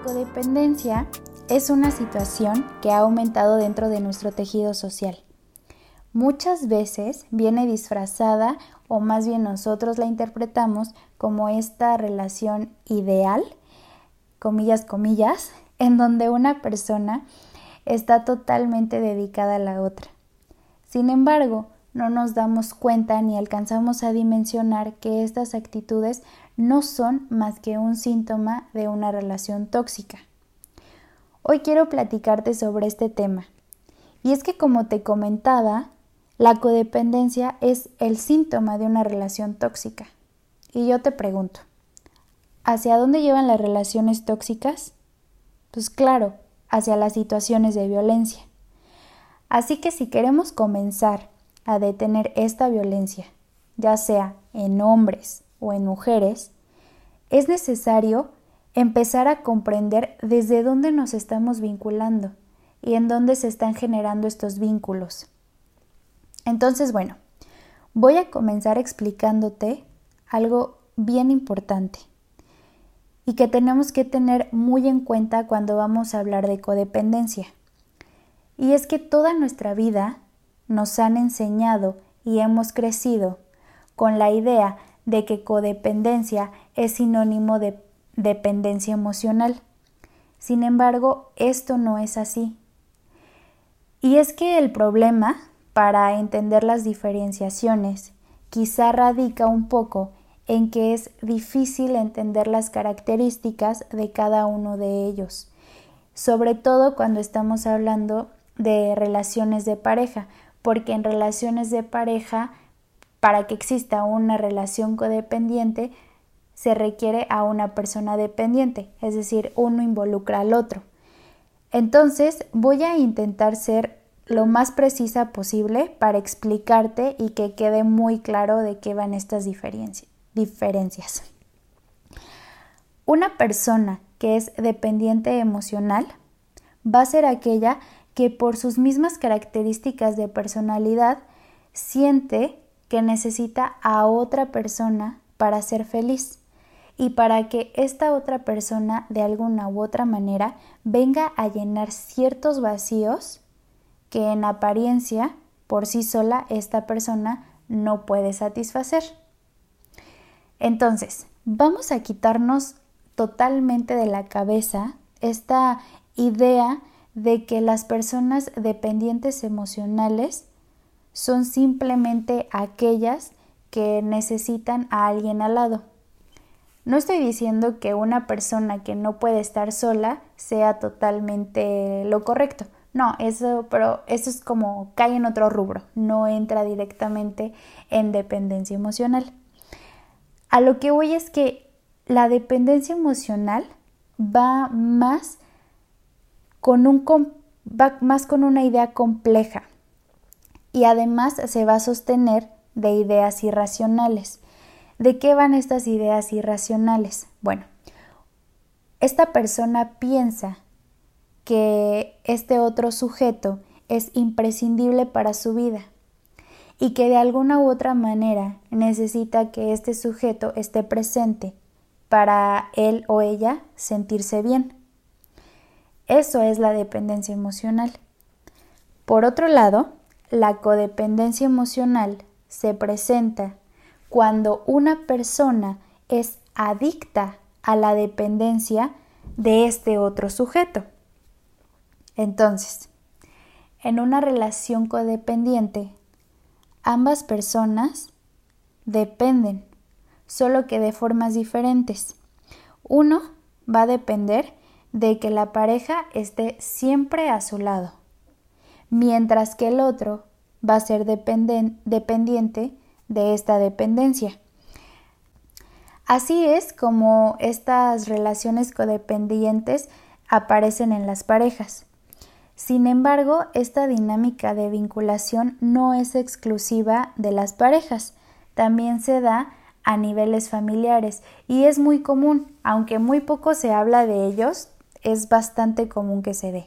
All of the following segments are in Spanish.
La codependencia es una situación que ha aumentado dentro de nuestro tejido social. Muchas veces viene disfrazada o más bien nosotros la interpretamos como esta relación ideal, comillas, comillas, en donde una persona está totalmente dedicada a la otra. Sin embargo, no nos damos cuenta ni alcanzamos a dimensionar que estas actitudes no son más que un síntoma de una relación tóxica. Hoy quiero platicarte sobre este tema. Y es que como te comentaba, la codependencia es el síntoma de una relación tóxica. Y yo te pregunto, ¿hacia dónde llevan las relaciones tóxicas? Pues claro, hacia las situaciones de violencia. Así que si queremos comenzar a detener esta violencia, ya sea en hombres o en mujeres, es necesario empezar a comprender desde dónde nos estamos vinculando y en dónde se están generando estos vínculos. Entonces, bueno, voy a comenzar explicándote algo bien importante y que tenemos que tener muy en cuenta cuando vamos a hablar de codependencia. Y es que toda nuestra vida nos han enseñado y hemos crecido con la idea de que codependencia es sinónimo de dependencia emocional. Sin embargo, esto no es así. Y es que el problema para entender las diferenciaciones quizá radica un poco en que es difícil entender las características de cada uno de ellos, sobre todo cuando estamos hablando de relaciones de pareja, porque en relaciones de pareja para que exista una relación codependiente, se requiere a una persona dependiente, es decir, uno involucra al otro. Entonces, voy a intentar ser lo más precisa posible para explicarte y que quede muy claro de qué van estas diferencias. Una persona que es dependiente emocional va a ser aquella que por sus mismas características de personalidad siente que necesita a otra persona para ser feliz y para que esta otra persona de alguna u otra manera venga a llenar ciertos vacíos que en apariencia por sí sola esta persona no puede satisfacer. Entonces, vamos a quitarnos totalmente de la cabeza esta idea de que las personas dependientes emocionales son simplemente aquellas que necesitan a alguien al lado. No estoy diciendo que una persona que no puede estar sola sea totalmente lo correcto. No, eso, pero eso es como cae en otro rubro, no entra directamente en dependencia emocional. A lo que voy es que la dependencia emocional va más con un va más con una idea compleja y además se va a sostener de ideas irracionales. ¿De qué van estas ideas irracionales? Bueno, esta persona piensa que este otro sujeto es imprescindible para su vida y que de alguna u otra manera necesita que este sujeto esté presente para él o ella sentirse bien. Eso es la dependencia emocional. Por otro lado, la codependencia emocional se presenta cuando una persona es adicta a la dependencia de este otro sujeto. Entonces, en una relación codependiente, ambas personas dependen, solo que de formas diferentes. Uno va a depender de que la pareja esté siempre a su lado mientras que el otro va a ser dependiente de esta dependencia. Así es como estas relaciones codependientes aparecen en las parejas. Sin embargo, esta dinámica de vinculación no es exclusiva de las parejas, también se da a niveles familiares y es muy común, aunque muy poco se habla de ellos, es bastante común que se dé.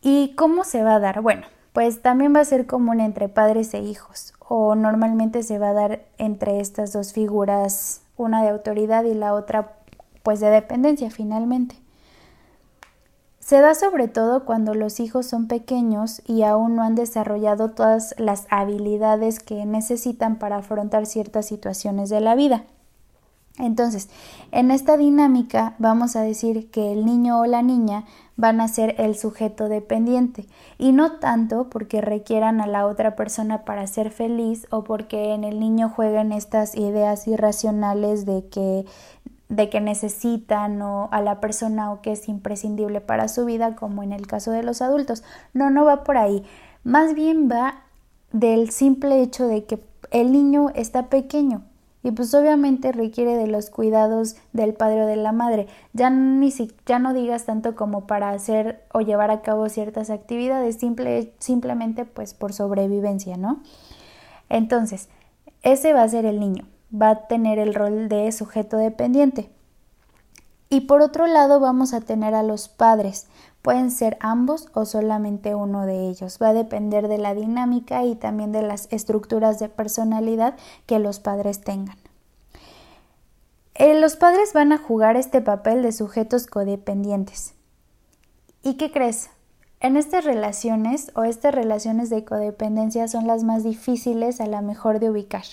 ¿Y cómo se va a dar? Bueno, pues también va a ser común entre padres e hijos, o normalmente se va a dar entre estas dos figuras, una de autoridad y la otra pues de dependencia finalmente. Se da sobre todo cuando los hijos son pequeños y aún no han desarrollado todas las habilidades que necesitan para afrontar ciertas situaciones de la vida. Entonces, en esta dinámica vamos a decir que el niño o la niña van a ser el sujeto dependiente y no tanto porque requieran a la otra persona para ser feliz o porque en el niño jueguen estas ideas irracionales de que de que necesitan o a la persona o que es imprescindible para su vida, como en el caso de los adultos. No, no va por ahí. Más bien va del simple hecho de que el niño está pequeño y pues obviamente requiere de los cuidados del padre o de la madre. Ya, ni si, ya no digas tanto como para hacer o llevar a cabo ciertas actividades, simple, simplemente pues por sobrevivencia, ¿no? Entonces, ese va a ser el niño va a tener el rol de sujeto dependiente. Y por otro lado vamos a tener a los padres. Pueden ser ambos o solamente uno de ellos. Va a depender de la dinámica y también de las estructuras de personalidad que los padres tengan. Eh, los padres van a jugar este papel de sujetos codependientes. ¿Y qué crees? En estas relaciones o estas relaciones de codependencia son las más difíciles a la mejor de ubicar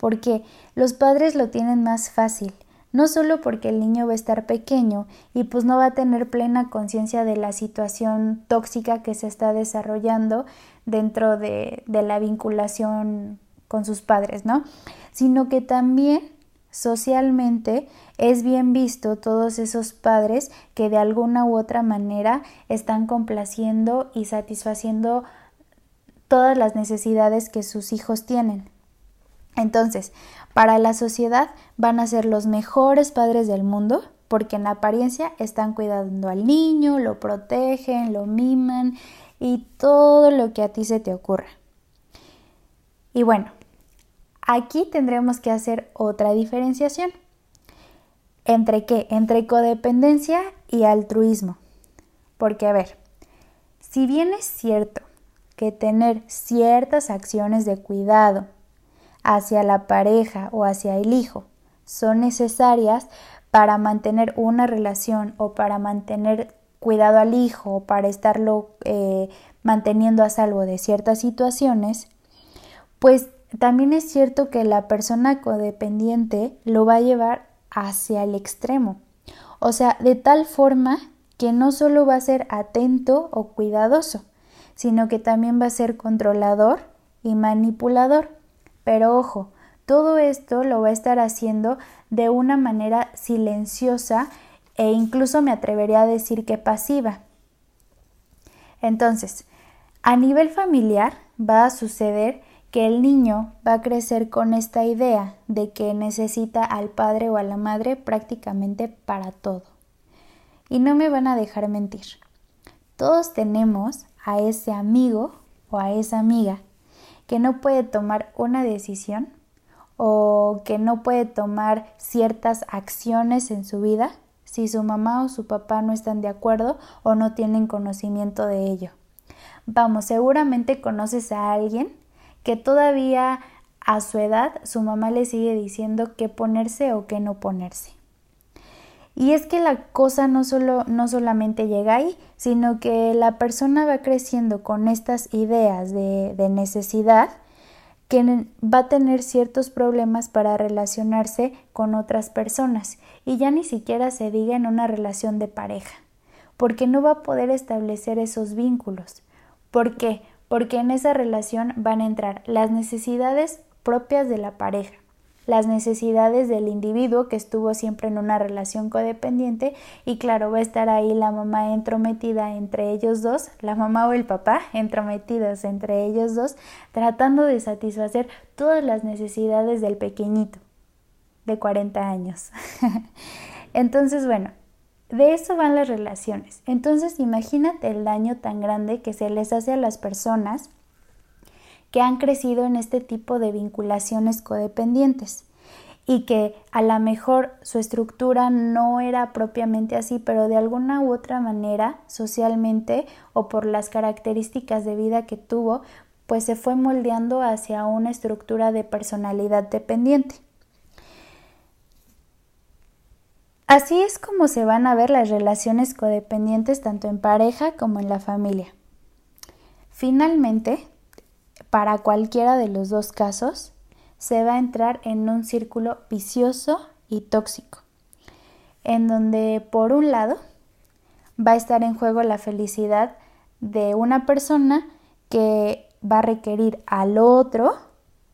porque los padres lo tienen más fácil, no solo porque el niño va a estar pequeño y pues no va a tener plena conciencia de la situación tóxica que se está desarrollando dentro de, de la vinculación con sus padres, ¿no? Sino que también socialmente es bien visto todos esos padres que de alguna u otra manera están complaciendo y satisfaciendo todas las necesidades que sus hijos tienen. Entonces, para la sociedad van a ser los mejores padres del mundo porque en apariencia están cuidando al niño, lo protegen, lo miman y todo lo que a ti se te ocurra. Y bueno, aquí tendremos que hacer otra diferenciación. ¿Entre qué? Entre codependencia y altruismo. Porque a ver, si bien es cierto que tener ciertas acciones de cuidado hacia la pareja o hacia el hijo son necesarias para mantener una relación o para mantener cuidado al hijo o para estarlo eh, manteniendo a salvo de ciertas situaciones, pues también es cierto que la persona codependiente lo va a llevar hacia el extremo. O sea, de tal forma que no solo va a ser atento o cuidadoso, sino que también va a ser controlador y manipulador. Pero ojo, todo esto lo va a estar haciendo de una manera silenciosa e incluso me atrevería a decir que pasiva. Entonces, a nivel familiar va a suceder que el niño va a crecer con esta idea de que necesita al padre o a la madre prácticamente para todo. Y no me van a dejar mentir. Todos tenemos a ese amigo o a esa amiga que no puede tomar una decisión o que no puede tomar ciertas acciones en su vida si su mamá o su papá no están de acuerdo o no tienen conocimiento de ello. Vamos, seguramente conoces a alguien que todavía a su edad su mamá le sigue diciendo qué ponerse o qué no ponerse. Y es que la cosa no, solo, no solamente llega ahí, sino que la persona va creciendo con estas ideas de, de necesidad que va a tener ciertos problemas para relacionarse con otras personas y ya ni siquiera se diga en una relación de pareja, porque no va a poder establecer esos vínculos. ¿Por qué? Porque en esa relación van a entrar las necesidades propias de la pareja, las necesidades del individuo que estuvo siempre en una relación codependiente y claro, va a estar ahí la mamá entrometida entre ellos dos, la mamá o el papá entrometidos entre ellos dos, tratando de satisfacer todas las necesidades del pequeñito de 40 años. Entonces, bueno, de eso van las relaciones. Entonces, imagínate el daño tan grande que se les hace a las personas que han crecido en este tipo de vinculaciones codependientes y que a lo mejor su estructura no era propiamente así, pero de alguna u otra manera, socialmente o por las características de vida que tuvo, pues se fue moldeando hacia una estructura de personalidad dependiente. Así es como se van a ver las relaciones codependientes tanto en pareja como en la familia. Finalmente, para cualquiera de los dos casos, se va a entrar en un círculo vicioso y tóxico, en donde por un lado va a estar en juego la felicidad de una persona que va a requerir al otro,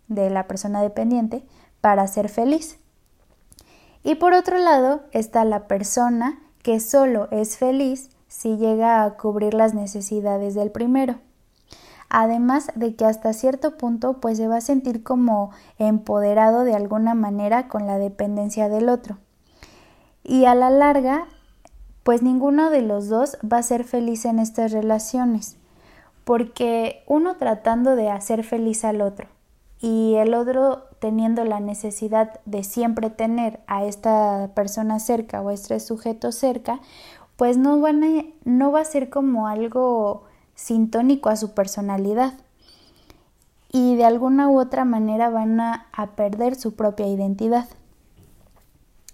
de la persona dependiente, para ser feliz. Y por otro lado está la persona que solo es feliz si llega a cubrir las necesidades del primero. Además de que hasta cierto punto pues se va a sentir como empoderado de alguna manera con la dependencia del otro. Y a la larga pues ninguno de los dos va a ser feliz en estas relaciones, porque uno tratando de hacer feliz al otro y el otro teniendo la necesidad de siempre tener a esta persona cerca o a este sujeto cerca, pues no, van no va a ser como algo sintónico a su personalidad y de alguna u otra manera van a, perder su propia identidad.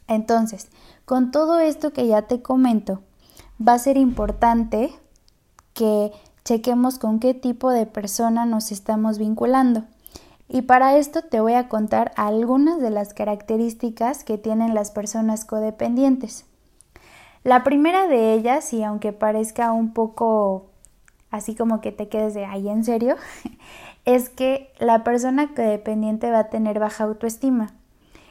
Entonces, con todo esto que ya te comento, va a ser importante que chequemos con qué tipo de persona nos estamos vinculando. Y para esto te voy a contar algunas de las características que tienen las personas codependientes. La primera de ellas, y aunque parezca un poco así como que te quedes de ahí en serio, es que la persona codependiente va a tener baja autoestima.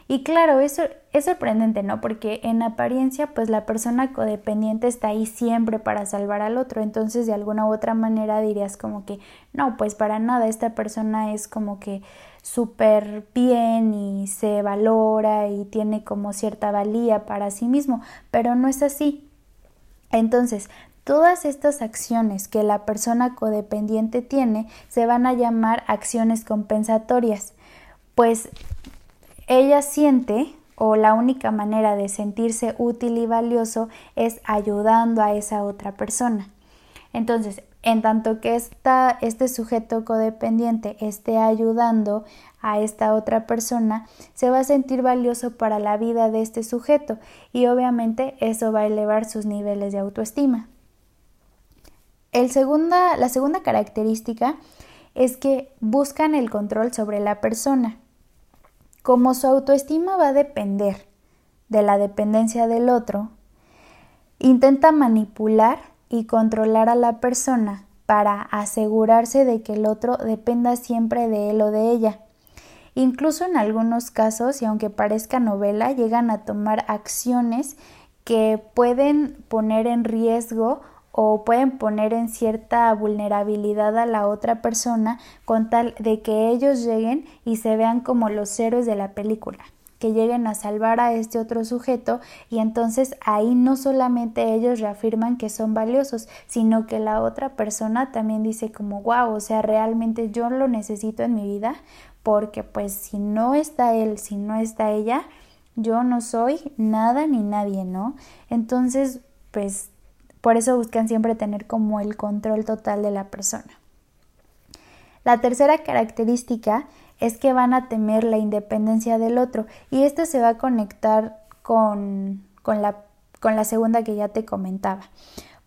Y claro, eso es sorprendente, ¿no? Porque en apariencia, pues la persona codependiente está ahí siempre para salvar al otro. Entonces, de alguna u otra manera dirías como que, no, pues para nada, esta persona es como que súper bien y se valora y tiene como cierta valía para sí mismo, pero no es así. Entonces, todas estas acciones que la persona codependiente tiene se van a llamar acciones compensatorias, pues ella siente o la única manera de sentirse útil y valioso es ayudando a esa otra persona. Entonces, en tanto que esta, este sujeto codependiente esté ayudando a esta otra persona, se va a sentir valioso para la vida de este sujeto y obviamente eso va a elevar sus niveles de autoestima. La segunda característica es que buscan el control sobre la persona. Como su autoestima va a depender de la dependencia del otro, intenta manipular y controlar a la persona para asegurarse de que el otro dependa siempre de él o de ella. Incluso en algunos casos, y aunque parezca novela, llegan a tomar acciones que pueden poner en riesgo o pueden poner en cierta vulnerabilidad a la otra persona con tal de que ellos lleguen y se vean como los héroes de la película que lleguen a salvar a este otro sujeto y entonces ahí no solamente ellos reafirman que son valiosos, sino que la otra persona también dice como wow, o sea, realmente yo lo necesito en mi vida porque pues si no está él, si no está ella, yo no soy nada ni nadie, ¿no? Entonces, pues por eso buscan siempre tener como el control total de la persona. La tercera característica es que van a temer la independencia del otro y esto se va a conectar con, con, la, con la segunda que ya te comentaba.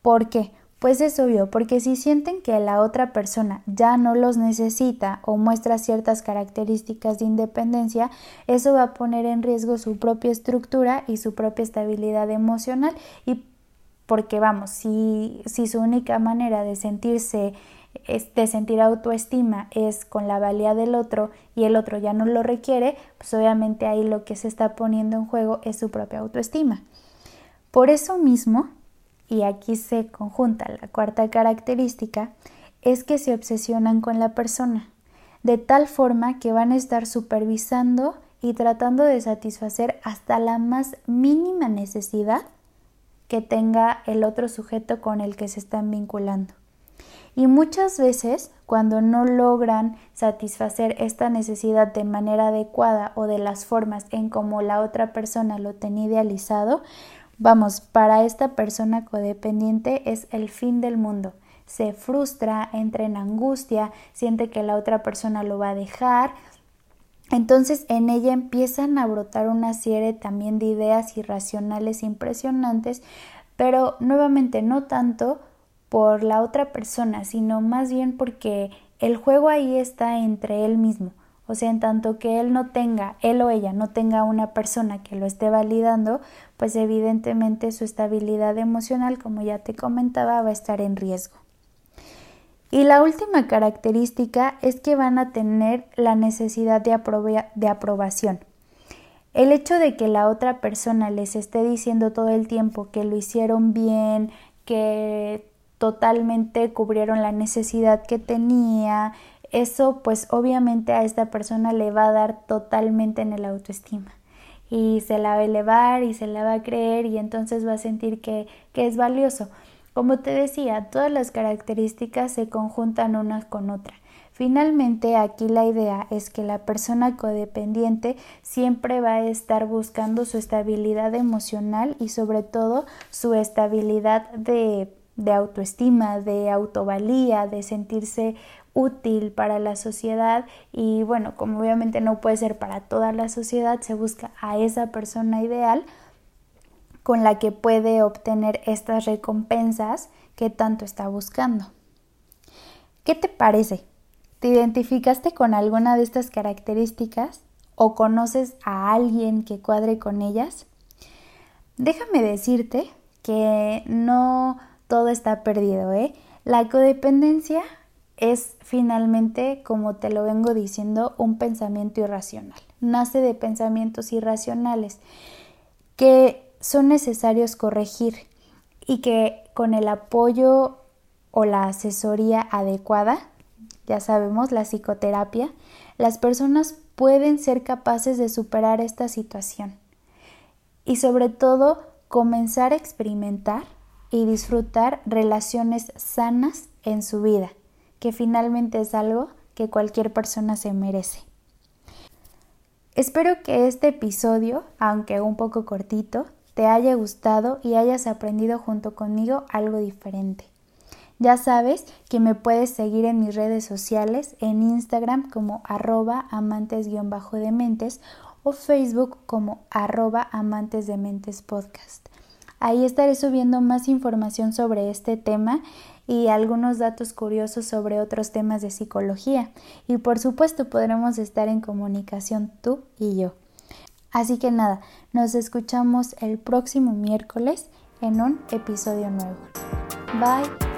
¿Por qué? Pues es obvio, porque si sienten que la otra persona ya no los necesita o muestra ciertas características de independencia, eso va a poner en riesgo su propia estructura y su propia estabilidad emocional y porque vamos, si, si su única manera de sentirse, de sentir autoestima es con la valía del otro y el otro ya no lo requiere, pues obviamente ahí lo que se está poniendo en juego es su propia autoestima. Por eso mismo, y aquí se conjunta la cuarta característica, es que se obsesionan con la persona, de tal forma que van a estar supervisando y tratando de satisfacer hasta la más mínima necesidad que tenga el otro sujeto con el que se están vinculando. Y muchas veces, cuando no logran satisfacer esta necesidad de manera adecuada o de las formas en como la otra persona lo tenía idealizado, vamos, para esta persona codependiente es el fin del mundo. Se frustra, entra en angustia, siente que la otra persona lo va a dejar, Entonces en ella empiezan a brotar una serie también de ideas irracionales impresionantes, pero nuevamente no tanto por la otra persona, sino más bien porque el juego ahí está entre él mismo. O sea, en tanto que él no tenga, él o ella no tenga una persona que lo esté validando, pues evidentemente su estabilidad emocional, como ya te comentaba, va a estar en riesgo. Y la última característica es que van a tener la necesidad de, de, aprobación. El hecho de que la otra persona les esté diciendo todo el tiempo que lo hicieron bien, que totalmente cubrieron la necesidad que tenía, eso pues obviamente a esta persona le va a dar totalmente en el autoestima y se la va a elevar y se la va a creer y entonces va a sentir que, que es valioso. Como te decía, todas las características se conjuntan unas con otras. Finalmente, aquí la idea es que la persona codependiente siempre va a estar buscando su estabilidad emocional y sobre todo su estabilidad de, de autoestima, de autovalía, de sentirse útil para la sociedad y bueno, como obviamente no puede ser para toda la sociedad, se busca a esa persona ideal con la que puede obtener estas recompensas que tanto está buscando. ¿Qué te parece? ¿Te identificaste con alguna de estas características o conoces a alguien que cuadre con ellas? Déjame decirte que no todo está perdido, ¿eh? La codependencia es finalmente, como te lo vengo diciendo, un pensamiento irracional. Nace de pensamientos irracionales que son necesarios corregir y que con el apoyo o la asesoría adecuada, ya sabemos, la psicoterapia, las personas pueden ser capaces de superar esta situación y sobre todo comenzar a experimentar y disfrutar relaciones sanas en su vida, que finalmente es algo que cualquier persona se merece. Espero que este episodio, aunque un poco cortito, te haya gustado y hayas aprendido junto conmigo algo diferente. Ya sabes que me puedes seguir en mis redes sociales, en Instagram como arroba amantes-dementes o Facebook como arroba amantes de mentes podcast. Ahí estaré subiendo más información sobre este tema y algunos datos curiosos sobre otros temas de psicología. Y por supuesto podremos estar en comunicación tú y yo. Así que nada, nos escuchamos el próximo miércoles en un episodio nuevo. Bye.